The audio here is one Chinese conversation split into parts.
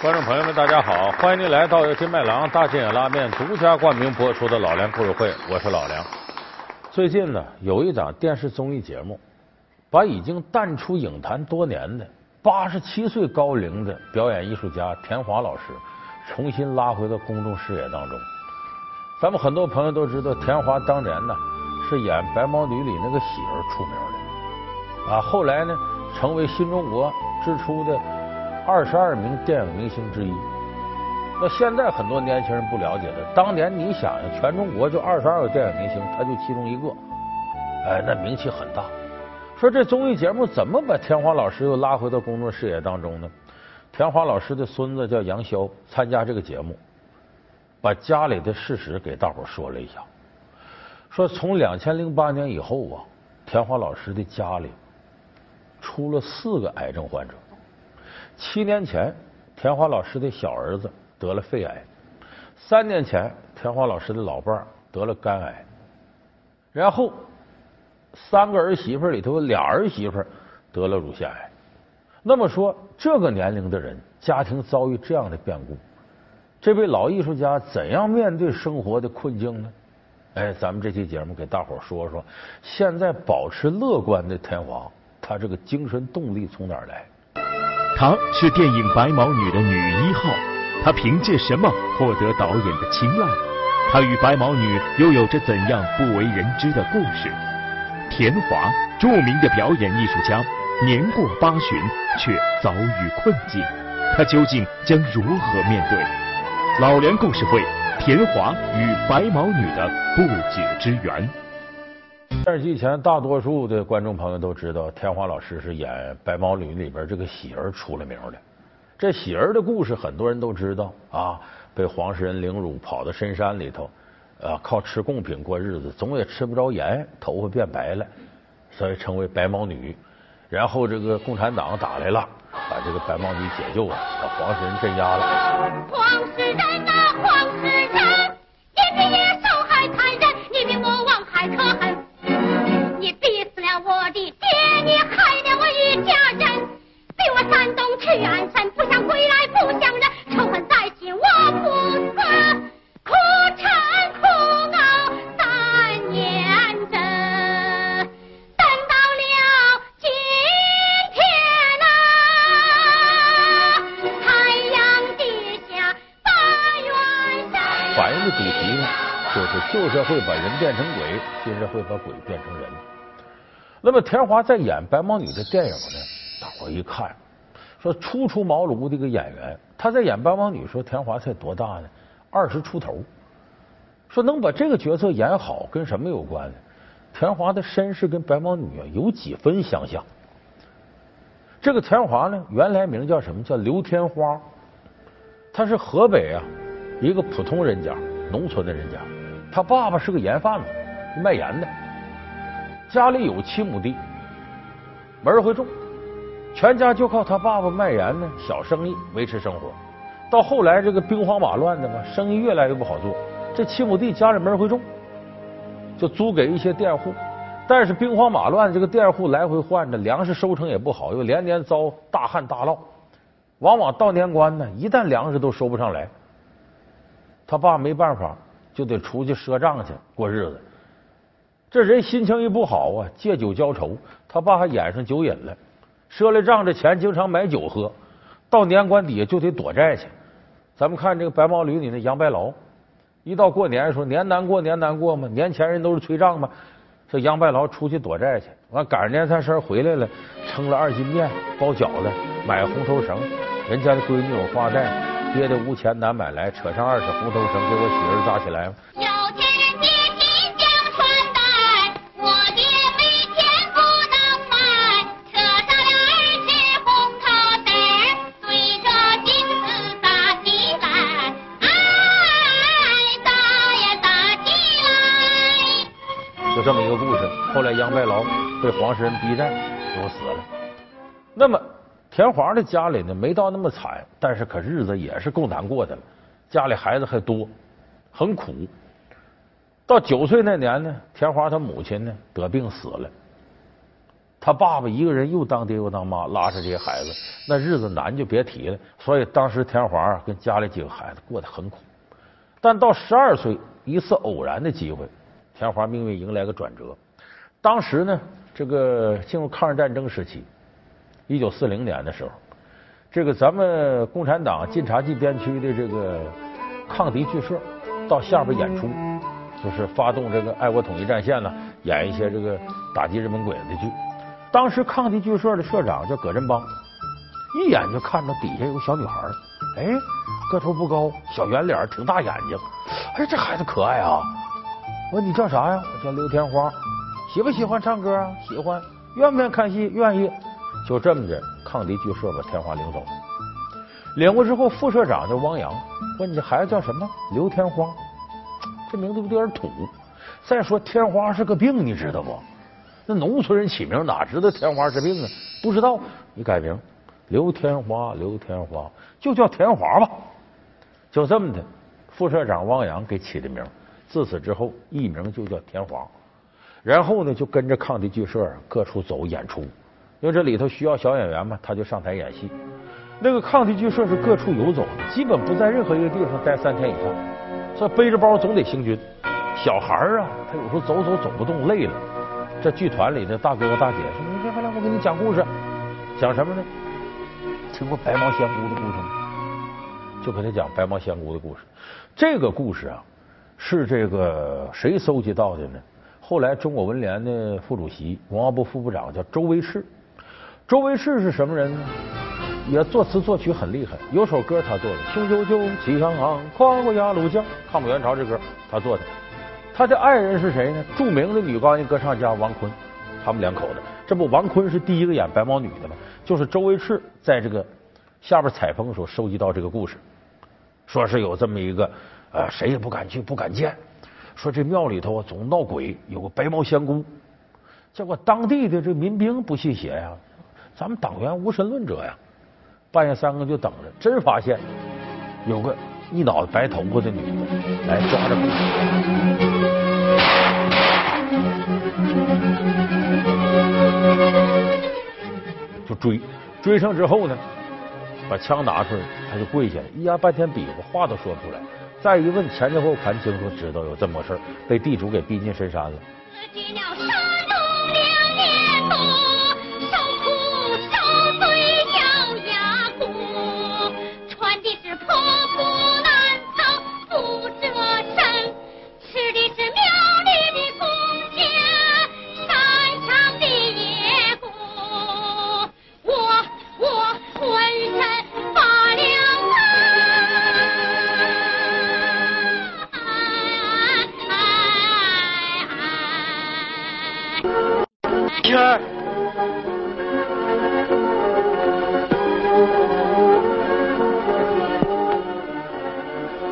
观众朋友们，大家好！欢迎您来到由金麦郎大金眼拉面独家冠名播出的《老梁故事会》，我是老梁。最近呢，有一档电视综艺节目，把已经淡出影坛多年的八十七岁高龄的表演艺术家田华老师重新拉回到公众视野当中。咱们很多朋友都知道，田华当年呢是演《白毛女》里那个喜儿出名的啊，后来呢成为新中国之初的。二十二名电影明星之一，那现在很多年轻人不了解的，当年你想想，全中国就二十二个电影明星，他就其中一个，哎，那名气很大。说这综艺节目怎么把田华老师又拉回到公众视野当中呢？田华老师的孙子叫杨潇，参加这个节目，把家里的事实给大伙说了一下。说从两千零八年以后啊，田华老师的家里出了四个癌症患者。七年前，田华老师的小儿子得了肺癌；三年前，田华老师的老伴儿得了肝癌；然后，三个儿媳妇里头俩儿媳妇得了乳腺癌。那么说，这个年龄的人，家庭遭遇这样的变故，这位老艺术家怎样面对生活的困境呢？哎，咱们这期节目给大伙说说，现在保持乐观的田华，他这个精神动力从哪儿来？她是电影《白毛女》的女一号，她凭借什么获得导演的青睐？她与白毛女又有着怎样不为人知的故事？田华，著名的表演艺术家，年过八旬却遭遇困境，他究竟将如何面对？老梁故事会，田华与白毛女的不解之缘。电视机前大多数的观众朋友都知道，田华老师是演《白毛女》里边这个喜儿出了名的。这喜儿的故事很多人都知道啊，被黄世仁凌辱，跑到深山里头，啊，靠吃贡品过日子，总也吃不着盐，头发变白了，所以称为白毛女。然后这个共产党打来了，把这个白毛女解救了，把黄世仁镇压了。黄世仁反映的主题呢，就是旧社会把人变成鬼，新社会把鬼变成人。那么田华在演《白毛女》的电影呢，大伙一看，说初出茅庐的一个演员，他在演《白毛女》说田华才多大呢？二十出头。说能把这个角色演好，跟什么有关呢？田华的身世跟白毛女啊有几分相像。这个田华呢，原来名叫什么？叫刘天花。他是河北啊一个普通人家，农村的人家。他爸爸是个盐贩子，卖盐的。家里有七亩地，门会种，全家就靠他爸爸卖盐呢小生意维持生活。到后来这个兵荒马乱的嘛，生意越来越不好做。这七亩地家里门会种，就租给一些佃户。但是兵荒马乱，这个佃户来回换着，粮食收成也不好，又连年遭大旱大涝。往往到年关呢，一旦粮食都收不上来，他爸没办法，就得出去赊账去过日子。这人心情一不好啊，借酒浇愁，他爸还染上酒瘾了，赊了账这钱经常买酒喝，到年关底下就得躲债去。咱们看这个《白毛女》里那杨白劳，一到过年说年难过年难过嘛，年前人都是催账嘛，这杨白劳出去躲债去，完赶上年三十回来了，称了二斤面包饺子，买红头绳，人家的闺女有花债，爹的无钱难买来，扯上二十红头绳给我媳妇扎起来。有钱人贴心将穿戴，我爹没钱不能买，扯上了二十红头带，对着镜子打起来，哎，打呀打起来。就这么一个故事。后来杨白劳被黄世仁逼债，最后死了。那么田华的家里呢，没到那么惨，但是可日子也是够难过的了。家里孩子还多，很苦。到九岁那年呢，田华他母亲呢得病死了。他爸爸一个人又当爹又当妈，拉扯这些孩子，那日子难就别提了。所以当时田华跟家里几个孩子过得很苦。但到十二岁，一次偶然的机会，田华命运迎来个转折。当时呢，这个进入抗日战争时期，一九四零年的时候，这个咱们共产党晋察冀边区的这个抗敌剧社到下边演出，就是发动这个爱国统一战线呢，演一些这个打击日本鬼子的剧。当时抗敌剧社的社长叫葛振邦，一眼就看到底下有个小女孩，哎，个头不高，小圆脸，挺大眼睛，哎，这孩子可爱啊！我你叫啥呀？我叫刘天花，喜不喜欢唱歌啊？喜欢，愿不愿看戏？愿意。就这么着，抗敌剧社把天花领走了。领过之后，副社长叫汪洋，问你这孩子叫什么？刘天花，这名字不有点土？再说天花是个病，你知道不？那农村人起名哪知道天花是病啊？不知道，你改名刘天花，刘天花就叫天华吧。就这么的，副社长汪洋给起的名。自此之后，艺名就叫天华。然后呢，就跟着抗敌剧社各处走演出，因为这里头需要小演员嘛，他就上台演戏。那个抗敌剧社是各处游走的，基本不在任何一个地方待三天以上，所以背着包总得行军。小孩啊，他有时候走走走不动，累了。这剧团里的大哥哥大姐说：“你别回来，我给你讲故事。讲什么呢？听过白毛仙姑的故事吗？就给他讲白毛仙姑的故事。这个故事啊，是这个谁搜集到的呢？后来中国文联的副主席、文化部副部长叫周维赤。周维赤是什么人呢？也作词作曲很厉害，有首歌他做的《雄赳赳气昂昂，跨过鸭绿江》，抗美援朝这歌他做的。他的爱人是谁呢？著名的女高音歌唱家王坤，他们两口子。这不，王坤是第一个演白毛女的吗？就是周维赤在这个下边采风的时候收集到这个故事，说是有这么一个呃，谁也不敢去，不敢见。说这庙里头啊总闹鬼，有个白毛仙姑。结果当地的这民兵不信邪呀，咱们党员无神论者呀，半夜三更就等着，真发现有个。一脑袋白头发的女的来抓着就追，追上之后呢，把枪拿出来，他就跪下了，咿呀半天比划，话都说不出来。再一问，前前后后盘清楚，知道有这么个事儿，被地主给逼进深山了。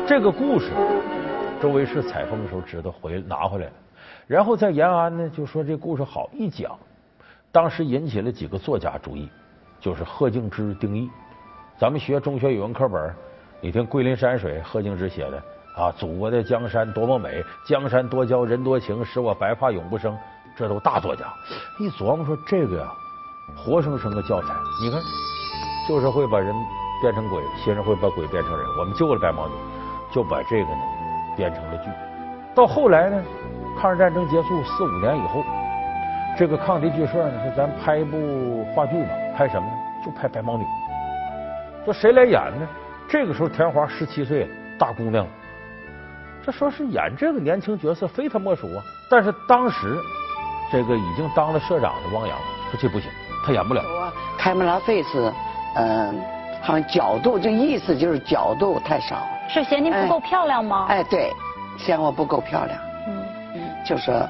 这个故事，周维是采风的时候知道回拿回来了，然后在延安呢就说这故事好一讲，当时引起了几个作家注意，就是贺敬之、丁毅。咱们学中学语文课本，你听《桂林山水》，贺敬之写的啊，祖国的江山多么美，江山多娇人多情，使我白发永不生。这都大作家，一琢磨说这个呀，活生生的教材。你看，就是会把人变成鬼，先生会把鬼变成人。我们救了白毛女。就把这个呢编成了剧。到后来呢，抗日战争结束四五年以后，这个抗敌剧社呢说咱拍一部话剧吧，拍什么呢？就拍白毛女。说谁来演呢？这个时候田华十七岁，大姑娘。这说是演这个年轻角色非他莫属啊。但是当时这个已经当了社长的汪洋说这不行，他演不了。开门拉费是嗯，好像角度这意思就是角度太少。是嫌您不够漂亮吗？哎，对，嫌我不够漂亮。嗯嗯，就说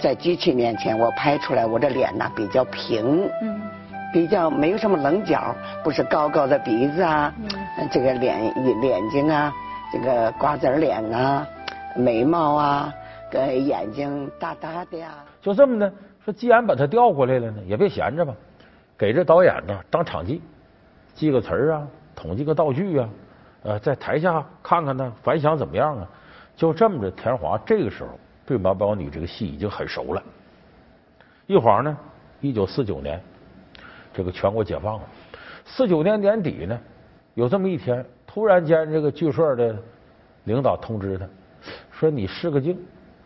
在机器面前，我拍出来我的脸呐比较平，嗯，比较没有什么棱角，不是高高的鼻子啊，嗯，这个脸眼睛啊，这个瓜子脸啊，眉毛啊，个眼睛大大的呀。就这么的，说既然把他调过来了呢，也别闲着吧，给这导演呢当场记，记个词儿啊，统计个道具啊。呃，在台下看看呢，反响怎么样啊？就这么着，田华这个时候对《马宝女》这个戏已经很熟了。一晃呢，一九四九年，这个全国解放了。四九年年底呢，有这么一天，突然间这个剧社的领导通知他，说你试个镜，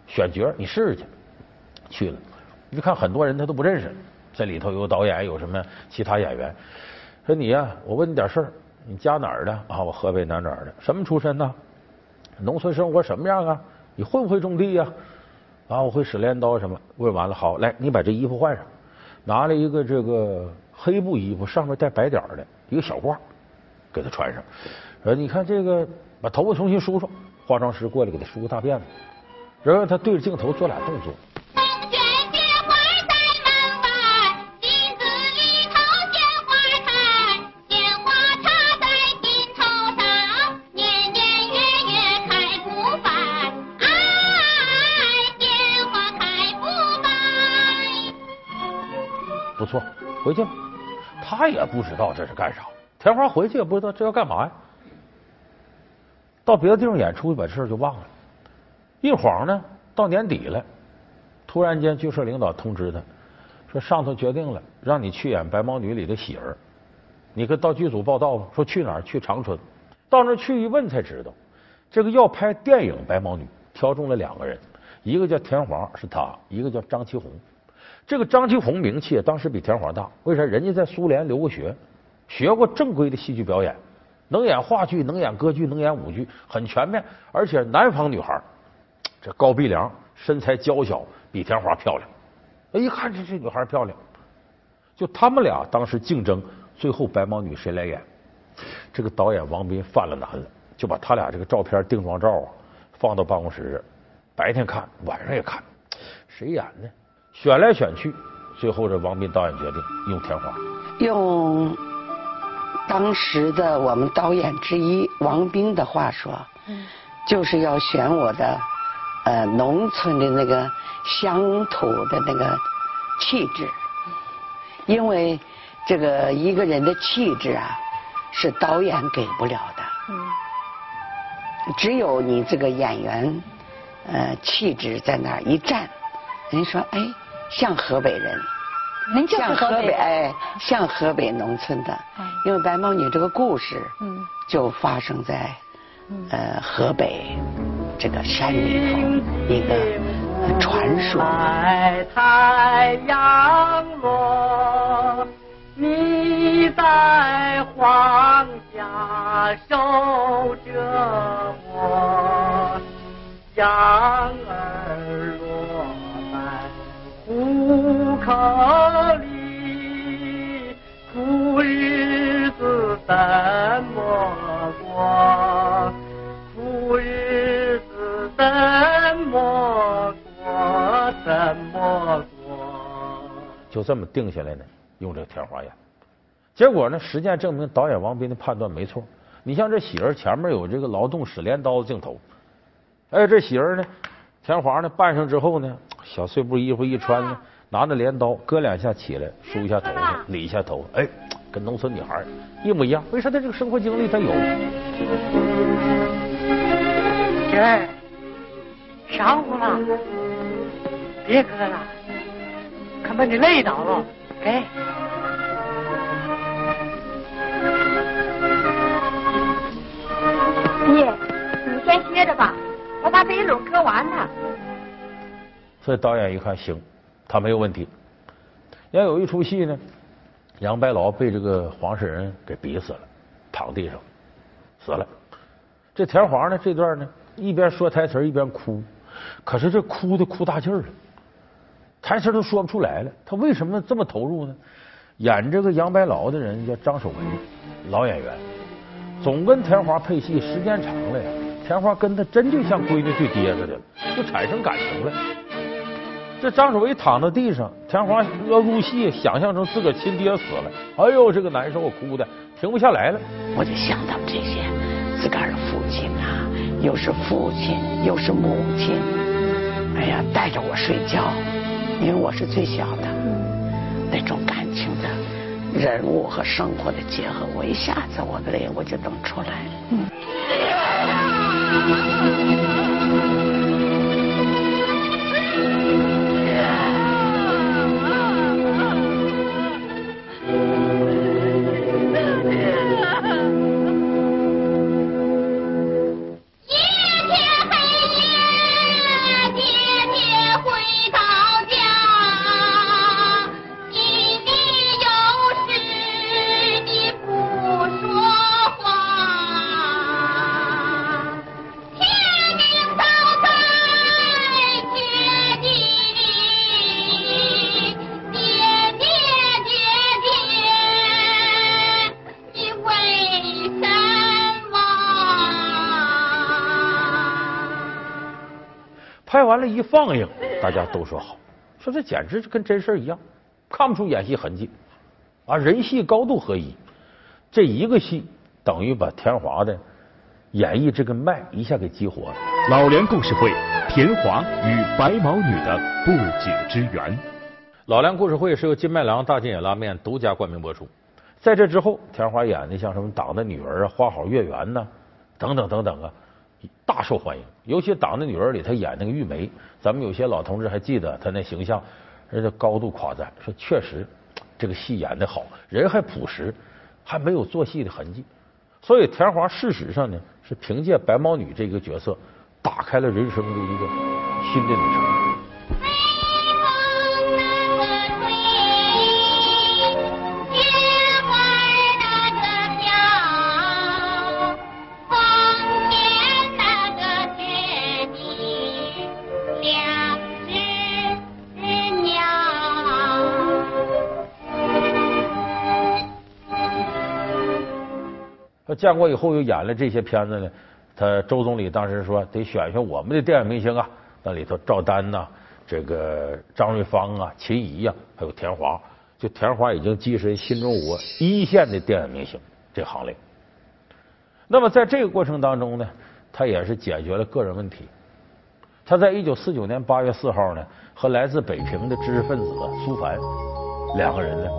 选角，你试试去。去了，一看很多人他都不认识，这里头有导演，有什么其他演员。说你呀，我问你点事儿，你家哪儿的啊？我河北哪哪儿的？什么出身呢？农村生活什么样啊？你会不会种地呀？啊，我会使镰刀什么？问完了，好，来，你把这衣服换上，拿了一个这个黑布衣服，上面带白点的一个小褂，给他穿上。说你看这个，把头发重新梳梳。化妆师过来给他梳个大辫子，然后他对着镜头做俩动作。风卷雪花在门外镜子里头鲜花开鲜花插在心头上年年月月开不败哎鲜花开不败不错回去。吧他也不知道这是干啥。田花回去也不知道这要干嘛呀。到别的地方演出去把事儿就忘了。一晃呢，到年底了，突然间剧社领导通知他，说上头决定了，让你去演《白毛女》里的喜儿。你跟到剧组报道吧。说去哪儿？去长春。到那去一问才知道，这个要拍电影《白毛女》，挑中了两个人，一个叫田黄，是他；一个叫张其红。这个张其红名气当时比田黄大，为啥？人家在苏联留过学，学过正规的戏剧表演，能演话剧，能演歌剧，能演舞剧，很全面。而且南方女孩，这高鼻梁，身材娇小，比田华漂亮。一看这这女孩漂亮，就他们俩当时竞争，最后白毛女谁来演？这个导演王斌犯了难了，就把他俩这个照片定妆照啊放到办公室，白天看，晚上也看，谁演呢？选来选去，最后这王斌导演决定用田华。用当时的我们导演之一王斌的话说，就是要选我的呃农村的那个乡土的那个气质，因为这个一个人的气质啊是导演给不了的，只有你这个演员呃气质在那儿一站，人说哎。像河北人，像河北哎，像河北农村的，因为白毛女这个故事，嗯，就发生在呃河北这个山里头一个传说。太阳落，你在黄家守着我，羊儿落在。户口就这么定下来呢，用这个天花演。结果呢，实践证明导演王斌的判断没错。你像这喜儿前面有这个劳动使镰刀的镜头，哎，这喜儿呢，田华呢扮上之后呢。小碎布衣服一穿呢，拿着镰刀，割两下起来，梳一下头发，理一下头，哎，跟农村女孩一模一样。为啥他这个生活经历他有？姐儿，上午了，别割了，可把你累倒了。给。爹，你先歇着吧，我把这一篓割完了。所以导演一看行，他没有问题。要有一出戏呢，杨白劳被这个黄世仁给逼死了，躺地上死了。这田华呢，这段呢一边说台词一边哭，可是这哭的哭大劲儿了，台词都说不出来了。他为什么这么投入呢？演这个杨白劳的人叫张守文，老演员，总跟田花配戏，时间长了呀，田花跟他真就像闺女对爹似的了，就产生感情了。这张守维躺在地上，田华要入戏，想象成自个亲爹死了，哎呦，这个难受，我哭的停不下来了。我就想到这些，自个儿的父亲啊，又是父亲，又是母亲，哎呀，带着我睡觉，因为我是最小的，那种感情的人物和生活的结合，我一下子我的泪我就能出来了。一放映，大家都说好，说这简直跟真事一样，看不出演戏痕迹啊，人戏高度合一。这一个戏等于把田华的演绎这个脉一下给激活了。老梁故事会，田华与白毛女的不解之缘。老梁故事会是由金麦郎大金眼拉面独家冠名播出。在这之后，田华演的像什么《党的女儿》啊，《花好月圆》呐，等等等等啊，大受欢迎。尤其《党的女儿》里，他演那个玉梅，咱们有些老同志还记得她那形象，人家高度夸赞，说确实这个戏演的好，人还朴实，还没有做戏的痕迹。所以田华事实上呢，是凭借白毛女这个角色，打开了人生的一个新的旅程。建国以后又演了这些片子呢，他周总理当时说得选选我们的电影明星啊，那里头赵丹呐，这个张瑞芳啊，秦怡呀，还有田华，就田华已经跻身新中国一线的电影明星这行列。那么在这个过程当中呢，他也是解决了个人问题。他在一九四九年八月四号呢，和来自北平的知识分子苏凡两个人呢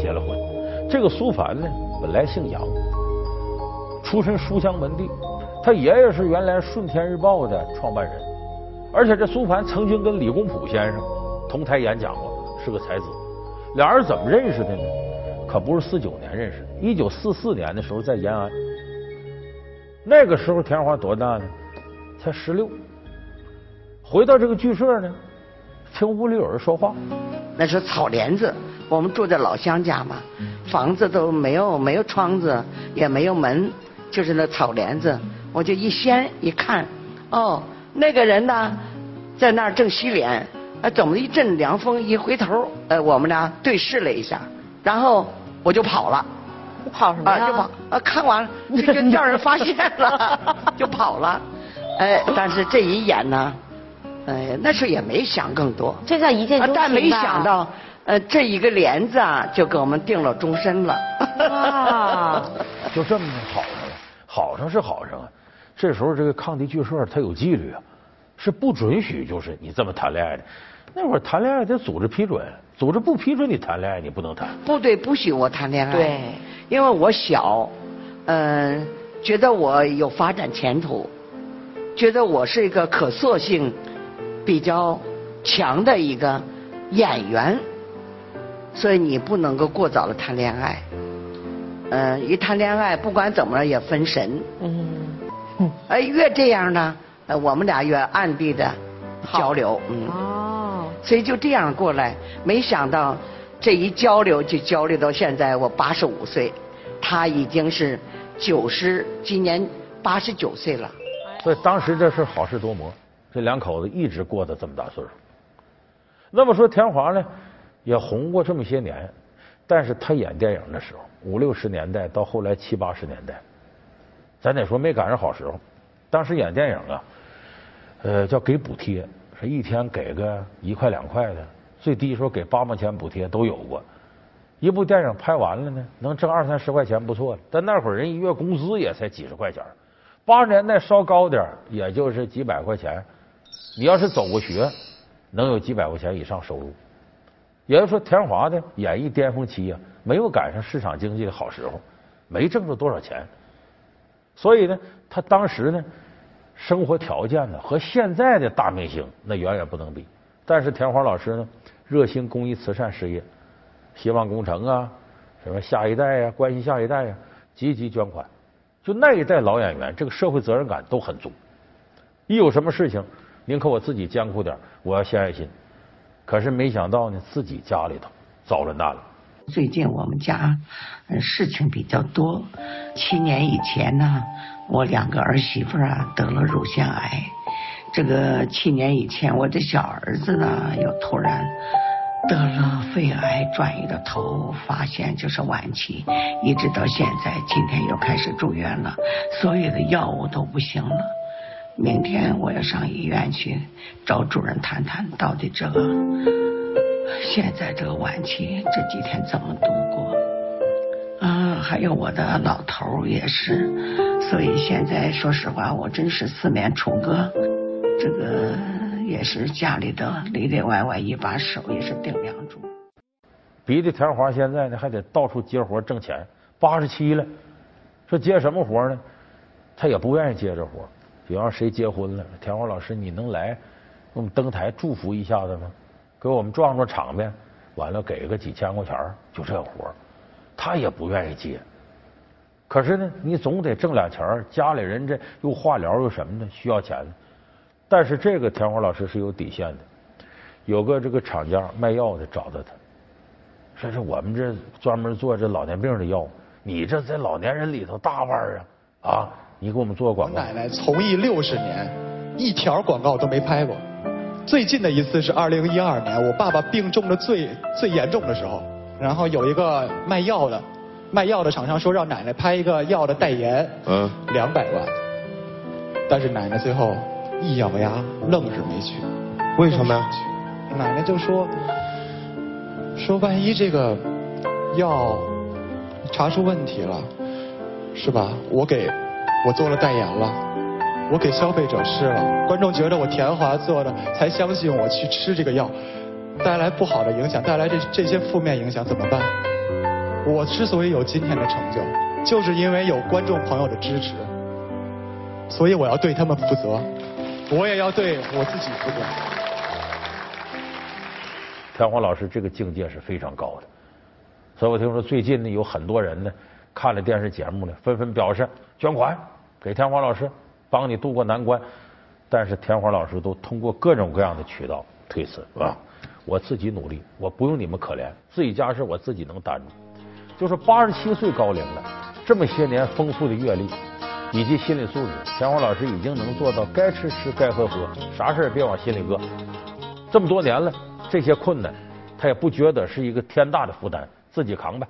结了婚。这个苏凡呢，本来姓杨。出身书香门第，他爷爷是原来《顺天日报》的创办人，而且这苏凡曾经跟李公朴先生同台演讲过，是个才子。俩人怎么认识的呢？可不是四九年认识的，一九四四年的时候在延安。那个时候田华多大呢？才十六。回到这个剧社呢，听屋里有人说话，那是草帘子。我们住在老乡家嘛，房子都没有，没有窗子，也没有门。就是那草帘子，我就一掀一看，哦，那个人呢，在那儿正洗脸，啊，怎么一阵凉风，一回头，呃，我们俩对视了一下，然后我就跑了。跑什么呀？就跑，啊，看完了就叫人发现了，就跑了。哎，但是这一眼呢，哎，那时候也没想更多。这叫一见钟情但没想到，呃，这一个帘子啊，就给我们定了终身了。哇，就这么好。好上是好上啊，这时候这个抗敌剧社它有纪律啊，是不准许就是你这么谈恋爱的。那会儿谈恋爱得组织批准，组织不批准你谈恋爱，你不能谈。部队不许我谈恋爱，对，因为我小，嗯，觉得我有发展前途，觉得我是一个可塑性比较强的一个演员，所以你不能够过早的谈恋爱。嗯，一谈恋爱，不管怎么也分神。嗯，哎，越这样呢，我们俩越暗地的交流。嗯，哦，所以就这样过来，没想到这一交流就交流到现在，我八十五岁，他已经是九十，今年八十九岁了。所以当时这是好事多磨，这两口子一直过到这么大岁数。那么说田华呢，也红过这么些年，但是他演电影的时候。五六十年代到后来七八十年代，咱得说没赶上好时候。当时演电影啊，呃，叫给补贴，是一天给个一块两块的，最低时候给八毛钱补贴都有过。一部电影拍完了呢，能挣二三十块钱不错了。但那会儿人一月工资也才几十块钱，八十年代稍高点也就是几百块钱。你要是走过学，能有几百块钱以上收入。也就是说，田华的演艺巅峰期啊。没有赶上市场经济的好时候，没挣着多少钱，所以呢，他当时呢，生活条件呢和现在的大明星那远远不能比。但是田华老师呢，热心公益慈善事业，希望工程啊，什么下一代呀，关心下一代呀，积极捐款。就那一代老演员，这个社会责任感都很足。一有什么事情，宁可我自己艰苦点，我要献爱心。可是没想到呢，自己家里头遭了难了。最近我们家事情比较多。七年以前呢，我两个儿媳妇啊得了乳腺癌。这个七年以前，我的小儿子呢又突然得了肺癌，转移的头，发现就是晚期，一直到现在，今天又开始住院了，所有的药物都不行了。明天我要上医院去找主任谈谈，到底这个现在这个晚期这几天怎么度过？啊，还有我的老头也是，所以现在说实话，我真是四面楚歌，这个也是家里的里里外外一把手，也是顶梁柱。逼的田华现在呢，还得到处接活挣钱，八十七了，说接什么活呢？他也不愿意接这活。比方谁结婚了，田华老师，你能来我们登台祝福一下子吗？给我们壮壮场面，完了给个几千块钱就这活他也不愿意接。可是呢，你总得挣俩钱家里人这又化疗又什么的，需要钱。但是这个田华老师是有底线的，有个这个厂家卖药的找到他，说是我们这专门做这老年病的药，你这在老年人里头大腕啊啊！你给我们做广告。奶奶从医六十年，一条广告都没拍过。最近的一次是二零一二年，我爸爸病重的最最严重的时候，然后有一个卖药的，卖药的厂商说让奶奶拍一个药的代言，嗯，两百万。但是奶奶最后一咬牙，愣是没去。为什么呀？奶奶就说，说万一这个药查出问题了，是吧？我给。我做了代言了，我给消费者试了，观众觉得我田华做的，才相信我去吃这个药，带来不好的影响，带来这这些负面影响怎么办？我之所以有今天的成就，就是因为有观众朋友的支持，所以我要对他们负责，我也要对我自己负责。田华老师这个境界是非常高的，所以我听说最近呢有很多人呢。看了电视节目呢，纷纷表示捐款给田华老师，帮你渡过难关。但是田华老师都通过各种各样的渠道推辞，是吧？我自己努力，我不用你们可怜，自己家事我自己能担住。就是八十七岁高龄了，这么些年丰富的阅历以及心理素质，田华老师已经能做到该吃吃，该喝喝，啥事也别往心里搁。这么多年了，这些困难他也不觉得是一个天大的负担，自己扛吧。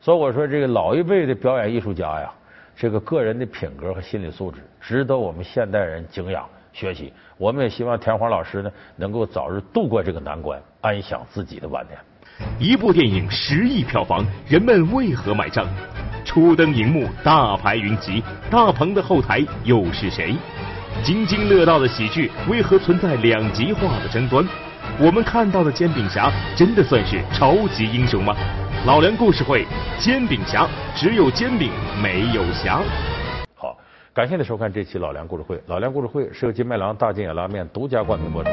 所以我说，这个老一辈的表演艺术家呀，这个个人的品格和心理素质值得我们现代人敬仰学习。我们也希望田华老师呢，能够早日度过这个难关，安享自己的晚年。一部电影十亿票房，人们为何买账？初登荧幕，大牌云集，大鹏的后台又是谁？津津乐道的喜剧为何存在两极化的争端？我们看到的煎饼侠真的算是超级英雄吗？老梁故事会，煎饼侠只有煎饼没有侠。好，感谢您收看这期老梁故事会。老梁故事会是由金麦郎大金眼拉面独家冠名播出。